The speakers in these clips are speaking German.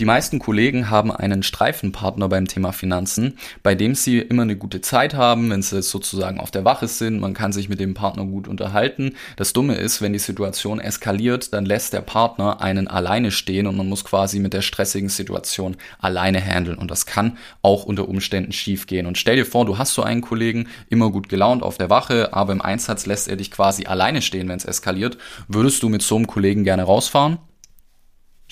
Die meisten Kollegen haben einen Streifenpartner beim Thema Finanzen, bei dem sie immer eine gute Zeit haben, wenn sie sozusagen auf der Wache sind. Man kann sich mit dem Partner gut unterhalten. Das Dumme ist, wenn die Situation eskaliert, dann lässt der Partner einen alleine stehen und man muss quasi mit der stressigen Situation alleine handeln. Und das kann auch unter Umständen schief gehen. Und stell dir vor, du hast so einen Kollegen, immer gut gelaunt auf der Wache, aber im Einsatz lässt er dich quasi alleine stehen, wenn es eskaliert. Würdest du mit so einem Kollegen gerne rausfahren?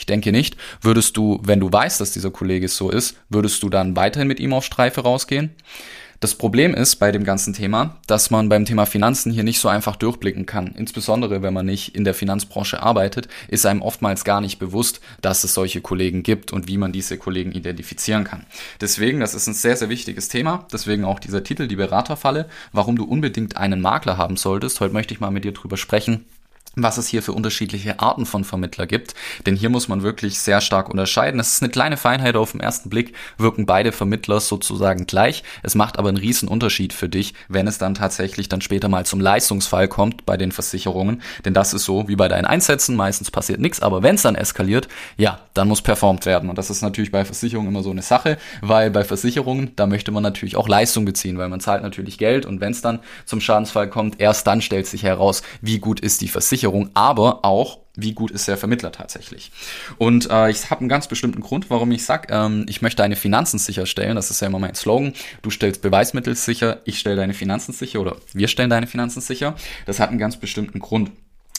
Ich denke nicht. Würdest du, wenn du weißt, dass dieser Kollege so ist, würdest du dann weiterhin mit ihm auf Streife rausgehen? Das Problem ist bei dem ganzen Thema, dass man beim Thema Finanzen hier nicht so einfach durchblicken kann. Insbesondere wenn man nicht in der Finanzbranche arbeitet, ist einem oftmals gar nicht bewusst, dass es solche Kollegen gibt und wie man diese Kollegen identifizieren kann. Deswegen, das ist ein sehr, sehr wichtiges Thema. Deswegen auch dieser Titel, die Beraterfalle, warum du unbedingt einen Makler haben solltest. Heute möchte ich mal mit dir drüber sprechen was es hier für unterschiedliche Arten von Vermittler gibt. Denn hier muss man wirklich sehr stark unterscheiden. Es ist eine kleine Feinheit auf den ersten Blick, wirken beide Vermittler sozusagen gleich. Es macht aber einen riesen Unterschied für dich, wenn es dann tatsächlich dann später mal zum Leistungsfall kommt bei den Versicherungen. Denn das ist so wie bei deinen Einsätzen, meistens passiert nichts, aber wenn es dann eskaliert, ja, dann muss performt werden. Und das ist natürlich bei Versicherungen immer so eine Sache, weil bei Versicherungen, da möchte man natürlich auch Leistung beziehen, weil man zahlt natürlich Geld und wenn es dann zum Schadensfall kommt, erst dann stellt sich heraus, wie gut ist die Versicherung Versicherung, aber auch wie gut ist der Vermittler tatsächlich. Und äh, ich habe einen ganz bestimmten Grund, warum ich sage, ähm, ich möchte deine Finanzen sicherstellen. Das ist ja immer mein Slogan. Du stellst Beweismittel sicher, ich stelle deine Finanzen sicher oder wir stellen deine Finanzen sicher. Das hat einen ganz bestimmten Grund.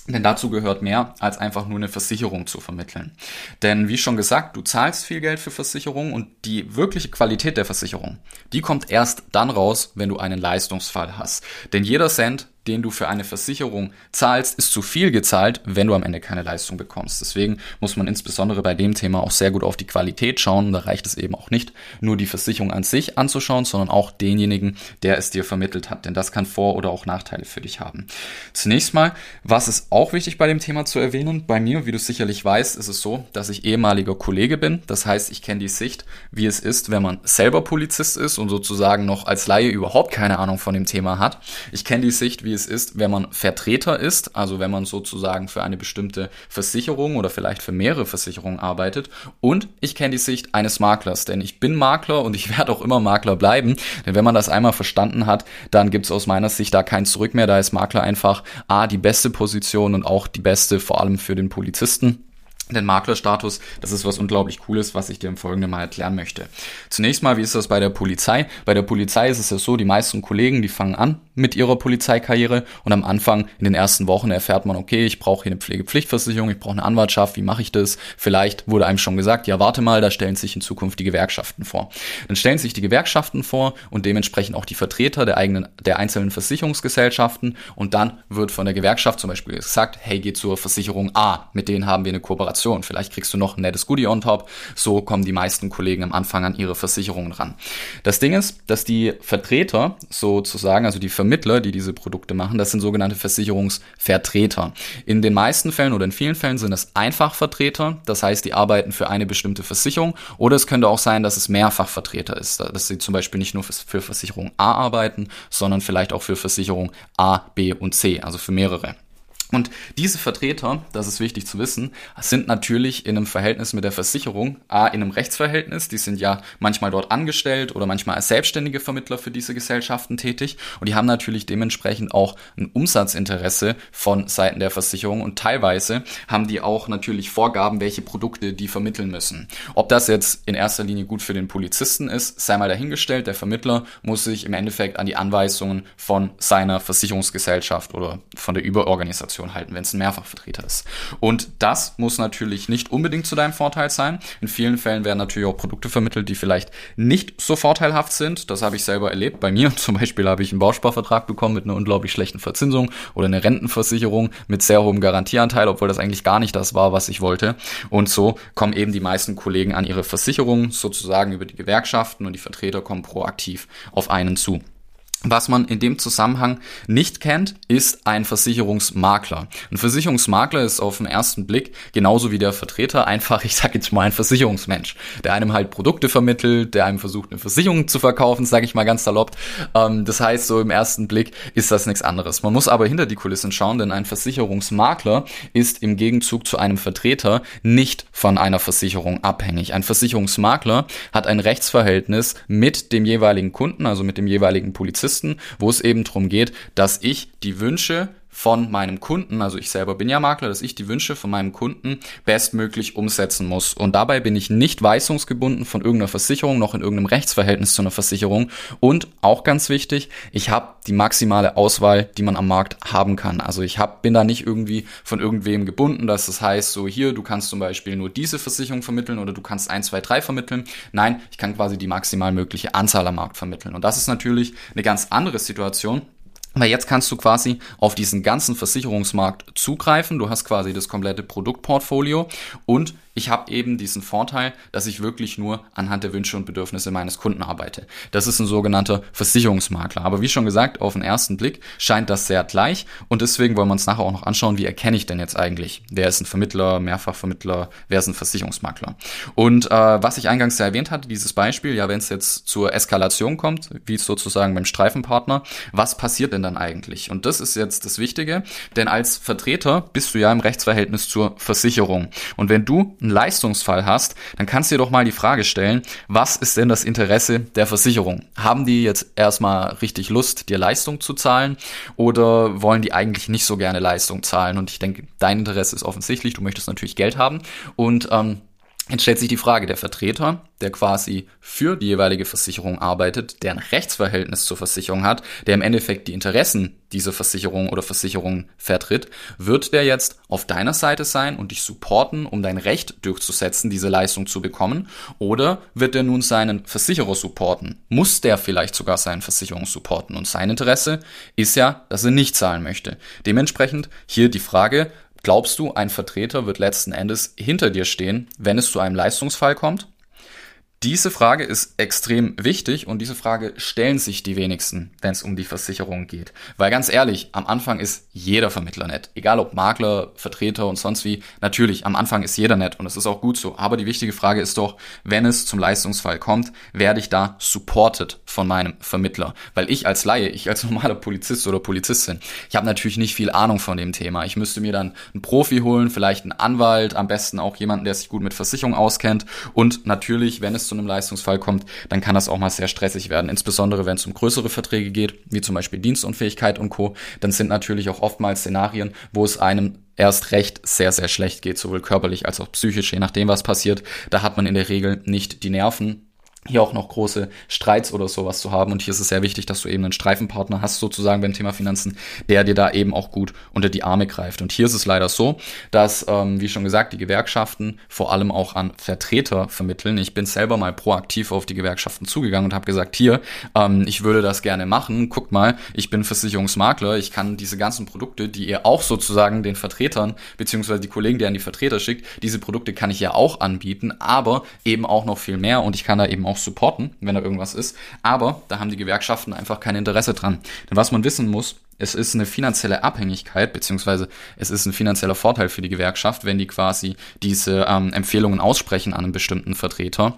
Denn dazu gehört mehr, als einfach nur eine Versicherung zu vermitteln. Denn wie schon gesagt, du zahlst viel Geld für Versicherungen und die wirkliche Qualität der Versicherung, die kommt erst dann raus, wenn du einen Leistungsfall hast. Denn jeder Cent, den du für eine Versicherung zahlst, ist zu viel gezahlt, wenn du am Ende keine Leistung bekommst. Deswegen muss man insbesondere bei dem Thema auch sehr gut auf die Qualität schauen. Da reicht es eben auch nicht, nur die Versicherung an sich anzuschauen, sondern auch denjenigen, der es dir vermittelt hat. Denn das kann Vor- oder auch Nachteile für dich haben. Zunächst mal, was ist auch wichtig bei dem Thema zu erwähnen? Bei mir, wie du sicherlich weißt, ist es so, dass ich ehemaliger Kollege bin. Das heißt, ich kenne die Sicht, wie es ist, wenn man selber Polizist ist und sozusagen noch als Laie überhaupt keine Ahnung von dem Thema hat. Ich kenne die Sicht, wie wie es ist, wenn man Vertreter ist, also wenn man sozusagen für eine bestimmte Versicherung oder vielleicht für mehrere Versicherungen arbeitet. Und ich kenne die Sicht eines Maklers, denn ich bin Makler und ich werde auch immer Makler bleiben. Denn wenn man das einmal verstanden hat, dann gibt es aus meiner Sicht da kein Zurück mehr. Da ist Makler einfach A, die beste Position und auch die beste vor allem für den Polizisten. Den Maklerstatus, das ist was unglaublich Cooles, was ich dir im Folgenden mal erklären möchte. Zunächst mal, wie ist das bei der Polizei? Bei der Polizei ist es ja so, die meisten Kollegen, die fangen an mit ihrer Polizeikarriere und am Anfang, in den ersten Wochen erfährt man, okay, ich brauche hier eine Pflegepflichtversicherung, ich brauche eine Anwartschaft, wie mache ich das? Vielleicht wurde einem schon gesagt, ja, warte mal, da stellen sich in Zukunft die Gewerkschaften vor. Dann stellen sich die Gewerkschaften vor und dementsprechend auch die Vertreter der eigenen, der einzelnen Versicherungsgesellschaften und dann wird von der Gewerkschaft zum Beispiel gesagt, hey, geh zur Versicherung A, mit denen haben wir eine Kooperation Kooperation. Vielleicht kriegst du noch ein nettes Goodie on top. So kommen die meisten Kollegen am Anfang an ihre Versicherungen ran. Das Ding ist, dass die Vertreter sozusagen, also die Vermittler, die diese Produkte machen, das sind sogenannte Versicherungsvertreter. In den meisten Fällen oder in vielen Fällen sind es Einfachvertreter. Das heißt, die arbeiten für eine bestimmte Versicherung. Oder es könnte auch sein, dass es Mehrfachvertreter ist. Dass sie zum Beispiel nicht nur für Versicherung A arbeiten, sondern vielleicht auch für Versicherung A, B und C, also für mehrere. Und diese Vertreter, das ist wichtig zu wissen, sind natürlich in einem Verhältnis mit der Versicherung, A, in einem Rechtsverhältnis, die sind ja manchmal dort angestellt oder manchmal als selbstständige Vermittler für diese Gesellschaften tätig. Und die haben natürlich dementsprechend auch ein Umsatzinteresse von Seiten der Versicherung. Und teilweise haben die auch natürlich Vorgaben, welche Produkte die vermitteln müssen. Ob das jetzt in erster Linie gut für den Polizisten ist, sei mal dahingestellt, der Vermittler muss sich im Endeffekt an die Anweisungen von seiner Versicherungsgesellschaft oder von der Überorganisation Position halten, wenn es ein Mehrfachvertreter ist. Und das muss natürlich nicht unbedingt zu deinem Vorteil sein. In vielen Fällen werden natürlich auch Produkte vermittelt, die vielleicht nicht so vorteilhaft sind. Das habe ich selber erlebt. Bei mir zum Beispiel habe ich einen Bausparvertrag bekommen mit einer unglaublich schlechten Verzinsung oder eine Rentenversicherung mit sehr hohem Garantieanteil, obwohl das eigentlich gar nicht das war, was ich wollte. Und so kommen eben die meisten Kollegen an ihre Versicherung sozusagen über die Gewerkschaften und die Vertreter kommen proaktiv auf einen zu. Was man in dem Zusammenhang nicht kennt, ist ein Versicherungsmakler. Ein Versicherungsmakler ist auf den ersten Blick genauso wie der Vertreter einfach, ich sage jetzt mal, ein Versicherungsmensch, der einem halt Produkte vermittelt, der einem versucht, eine Versicherung zu verkaufen, sage ich mal ganz salopp. Ähm, das heißt, so im ersten Blick ist das nichts anderes. Man muss aber hinter die Kulissen schauen, denn ein Versicherungsmakler ist im Gegenzug zu einem Vertreter nicht von einer Versicherung abhängig. Ein Versicherungsmakler hat ein Rechtsverhältnis mit dem jeweiligen Kunden, also mit dem jeweiligen Polizisten, Listen, wo es eben darum geht, dass ich die Wünsche von meinem Kunden, also ich selber bin ja Makler, dass ich die Wünsche von meinem Kunden bestmöglich umsetzen muss. Und dabei bin ich nicht weisungsgebunden von irgendeiner Versicherung, noch in irgendeinem Rechtsverhältnis zu einer Versicherung. Und auch ganz wichtig, ich habe die maximale Auswahl, die man am Markt haben kann. Also ich hab, bin da nicht irgendwie von irgendwem gebunden, dass das heißt, so hier, du kannst zum Beispiel nur diese Versicherung vermitteln oder du kannst 1, 2, 3 vermitteln. Nein, ich kann quasi die maximal mögliche Anzahl am Markt vermitteln. Und das ist natürlich eine ganz andere Situation, weil jetzt kannst du quasi auf diesen ganzen Versicherungsmarkt zugreifen. Du hast quasi das komplette Produktportfolio und ich habe eben diesen Vorteil, dass ich wirklich nur anhand der Wünsche und Bedürfnisse meines Kunden arbeite. Das ist ein sogenannter Versicherungsmakler. Aber wie schon gesagt, auf den ersten Blick scheint das sehr gleich und deswegen wollen wir uns nachher auch noch anschauen, wie erkenne ich denn jetzt eigentlich, wer ist ein Vermittler, Mehrfachvermittler, wer ist ein Versicherungsmakler. Und äh, was ich eingangs ja erwähnt hatte, dieses Beispiel, ja, wenn es jetzt zur Eskalation kommt, wie sozusagen beim Streifenpartner, was passiert denn dann eigentlich? Und das ist jetzt das Wichtige, denn als Vertreter bist du ja im Rechtsverhältnis zur Versicherung. Und wenn du einen Leistungsfall hast, dann kannst du dir doch mal die Frage stellen, was ist denn das Interesse der Versicherung? Haben die jetzt erstmal richtig Lust, dir Leistung zu zahlen oder wollen die eigentlich nicht so gerne Leistung zahlen? Und ich denke, dein Interesse ist offensichtlich, du möchtest natürlich Geld haben und ähm, Jetzt stellt sich die Frage, der Vertreter, der quasi für die jeweilige Versicherung arbeitet, der ein Rechtsverhältnis zur Versicherung hat, der im Endeffekt die Interessen dieser Versicherung oder Versicherung vertritt, wird der jetzt auf deiner Seite sein und dich supporten, um dein Recht durchzusetzen, diese Leistung zu bekommen? Oder wird er nun seinen Versicherer supporten? Muss der vielleicht sogar seinen Versicherung supporten? Und sein Interesse ist ja, dass er nicht zahlen möchte. Dementsprechend hier die Frage, Glaubst du, ein Vertreter wird letzten Endes hinter dir stehen, wenn es zu einem Leistungsfall kommt? Diese Frage ist extrem wichtig und diese Frage stellen sich die wenigsten, wenn es um die Versicherung geht. Weil ganz ehrlich, am Anfang ist jeder Vermittler nett. Egal ob Makler, Vertreter und sonst wie. Natürlich, am Anfang ist jeder nett und es ist auch gut so. Aber die wichtige Frage ist doch, wenn es zum Leistungsfall kommt, werde ich da supported von meinem Vermittler? Weil ich als Laie, ich als normaler Polizist oder Polizistin, ich habe natürlich nicht viel Ahnung von dem Thema. Ich müsste mir dann einen Profi holen, vielleicht einen Anwalt, am besten auch jemanden, der sich gut mit Versicherung auskennt. Und natürlich, wenn es zu einem Leistungsfall kommt, dann kann das auch mal sehr stressig werden. Insbesondere wenn es um größere Verträge geht, wie zum Beispiel Dienstunfähigkeit und Co., dann sind natürlich auch oftmals Szenarien, wo es einem erst recht sehr, sehr schlecht geht, sowohl körperlich als auch psychisch, je nachdem, was passiert. Da hat man in der Regel nicht die Nerven, hier auch noch große Streits oder sowas zu haben. Und hier ist es sehr wichtig, dass du eben einen Streifenpartner hast, sozusagen beim Thema Finanzen, der dir da eben auch gut unter die Arme greift. Und hier ist es leider so, dass, ähm, wie schon gesagt, die Gewerkschaften vor allem auch an Vertreter vermitteln. Ich bin selber mal proaktiv auf die Gewerkschaften zugegangen und habe gesagt, hier, ähm, ich würde das gerne machen. Guckt mal, ich bin Versicherungsmakler, ich kann diese ganzen Produkte, die ihr auch sozusagen den Vertretern, beziehungsweise die Kollegen, die an die Vertreter schickt, diese Produkte kann ich ja auch anbieten, aber eben auch noch viel mehr und ich kann da eben auch auch supporten, wenn da irgendwas ist. Aber da haben die Gewerkschaften einfach kein Interesse dran. Denn was man wissen muss, es ist eine finanzielle Abhängigkeit, beziehungsweise es ist ein finanzieller Vorteil für die Gewerkschaft, wenn die quasi diese ähm, Empfehlungen aussprechen an einen bestimmten Vertreter.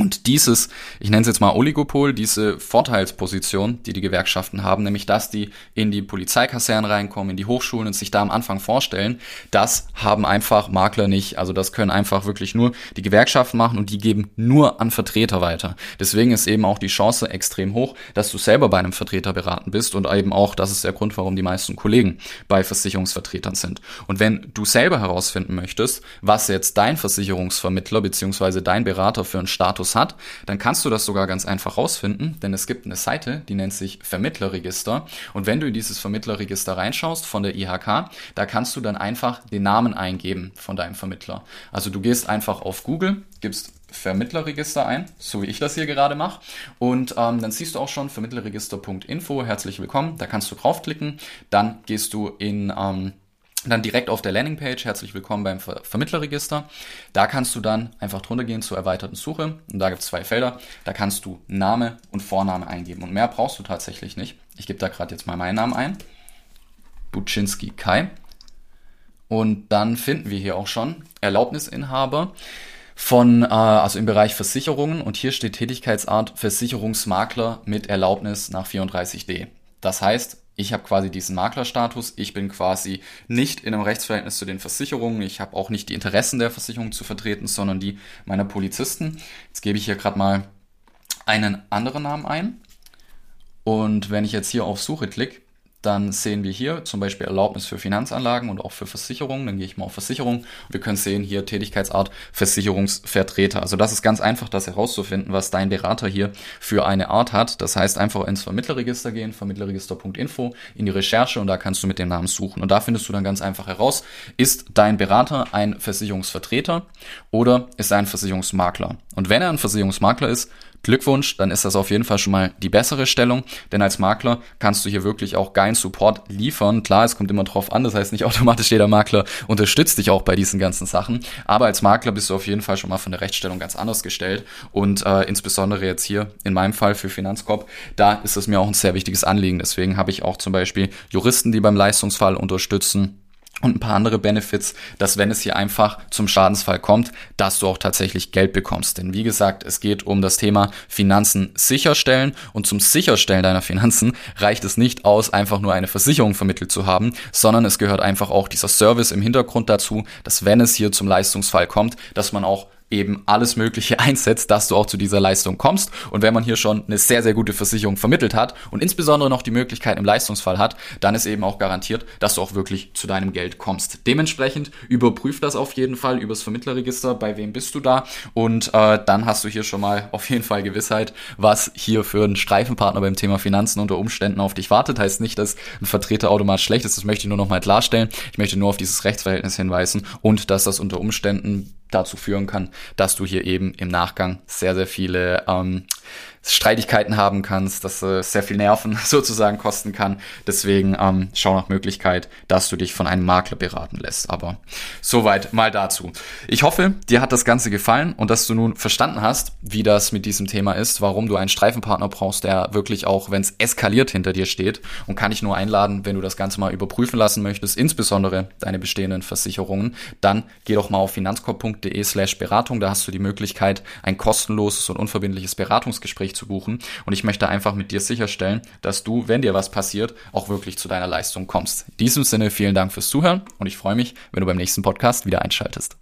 Und dieses, ich nenne es jetzt mal Oligopol, diese Vorteilsposition, die die Gewerkschaften haben, nämlich dass die in die Polizeikasernen reinkommen, in die Hochschulen und sich da am Anfang vorstellen, das haben einfach Makler nicht. Also das können einfach wirklich nur die Gewerkschaften machen und die geben nur an Vertreter weiter. Deswegen ist eben auch die Chance extrem hoch, dass du selber bei einem Vertreter beraten bist und eben auch, das ist der Grund, warum die meisten Kollegen bei Versicherungsvertretern sind. Und wenn du selber herausfinden möchtest, was jetzt dein Versicherungsvermittler beziehungsweise dein Berater für einen Status Status hat, dann kannst du das sogar ganz einfach rausfinden, denn es gibt eine Seite, die nennt sich Vermittlerregister. Und wenn du in dieses Vermittlerregister reinschaust von der IHK, da kannst du dann einfach den Namen eingeben von deinem Vermittler. Also du gehst einfach auf Google, gibst Vermittlerregister ein, so wie ich das hier gerade mache. Und ähm, dann siehst du auch schon vermittlerregister.info, herzlich willkommen. Da kannst du draufklicken. Dann gehst du in ähm, dann direkt auf der Landingpage, herzlich willkommen beim Ver Vermittlerregister. Da kannst du dann einfach drunter gehen zur erweiterten Suche. Und da gibt es zwei Felder. Da kannst du Name und Vorname eingeben. Und mehr brauchst du tatsächlich nicht. Ich gebe da gerade jetzt mal meinen Namen ein. Buczynski Kai. Und dann finden wir hier auch schon Erlaubnisinhaber von, äh, also im Bereich Versicherungen. Und hier steht Tätigkeitsart Versicherungsmakler mit Erlaubnis nach 34d. Das heißt, ich habe quasi diesen Maklerstatus. Ich bin quasi nicht in einem Rechtsverhältnis zu den Versicherungen. Ich habe auch nicht die Interessen der Versicherung zu vertreten, sondern die meiner Polizisten. Jetzt gebe ich hier gerade mal einen anderen Namen ein. Und wenn ich jetzt hier auf Suche klicke, dann sehen wir hier zum Beispiel Erlaubnis für Finanzanlagen und auch für Versicherungen. Dann gehe ich mal auf Versicherung. Wir können sehen hier Tätigkeitsart Versicherungsvertreter. Also das ist ganz einfach, das herauszufinden, was dein Berater hier für eine Art hat. Das heißt einfach ins Vermittlerregister gehen, vermittlerregister.info, in die Recherche und da kannst du mit dem Namen suchen. Und da findest du dann ganz einfach heraus, ist dein Berater ein Versicherungsvertreter oder ist er ein Versicherungsmakler? Und wenn er ein Versicherungsmakler ist, Glückwunsch, dann ist das auf jeden Fall schon mal die bessere Stellung, denn als Makler kannst du hier wirklich auch geilen Support liefern. Klar, es kommt immer drauf an, das heißt nicht automatisch jeder Makler unterstützt dich auch bei diesen ganzen Sachen, aber als Makler bist du auf jeden Fall schon mal von der Rechtsstellung ganz anders gestellt und äh, insbesondere jetzt hier in meinem Fall für Finanzkorb, da ist es mir auch ein sehr wichtiges Anliegen. Deswegen habe ich auch zum Beispiel Juristen, die beim Leistungsfall unterstützen und ein paar andere Benefits, dass wenn es hier einfach zum Schadensfall kommt, dass du auch tatsächlich Geld bekommst. Denn wie gesagt, es geht um das Thema Finanzen sicherstellen und zum Sicherstellen deiner Finanzen reicht es nicht aus, einfach nur eine Versicherung vermittelt zu haben, sondern es gehört einfach auch dieser Service im Hintergrund dazu, dass wenn es hier zum Leistungsfall kommt, dass man auch eben alles Mögliche einsetzt, dass du auch zu dieser Leistung kommst. Und wenn man hier schon eine sehr, sehr gute Versicherung vermittelt hat und insbesondere noch die Möglichkeit im Leistungsfall hat, dann ist eben auch garantiert, dass du auch wirklich zu deinem Geld kommst. Dementsprechend überprüf das auf jeden Fall übers Vermittlerregister, bei wem bist du da und äh, dann hast du hier schon mal auf jeden Fall Gewissheit, was hier für ein Streifenpartner beim Thema Finanzen unter Umständen auf dich wartet. Heißt nicht, dass ein Vertreter automatisch schlecht ist, das möchte ich nur noch mal klarstellen. Ich möchte nur auf dieses Rechtsverhältnis hinweisen und dass das unter Umständen dazu führen kann, dass du hier eben im Nachgang sehr, sehr viele ähm, Streitigkeiten haben kannst, dass äh, sehr viel Nerven sozusagen kosten kann. Deswegen ähm, schau nach Möglichkeit, dass du dich von einem Makler beraten lässt. Aber soweit mal dazu. Ich hoffe, dir hat das Ganze gefallen und dass du nun verstanden hast, wie das mit diesem Thema ist, warum du einen Streifenpartner brauchst, der wirklich auch, wenn es eskaliert, hinter dir steht. Und kann ich nur einladen, wenn du das Ganze mal überprüfen lassen möchtest, insbesondere deine bestehenden Versicherungen, dann geh doch mal auf finanzkorb.de slash Beratung. Da hast du die Möglichkeit, ein kostenloses und unverbindliches Beratungsgespräch Gespräch zu buchen. Und ich möchte einfach mit dir sicherstellen, dass du, wenn dir was passiert, auch wirklich zu deiner Leistung kommst. In diesem Sinne vielen Dank fürs Zuhören und ich freue mich, wenn du beim nächsten Podcast wieder einschaltest.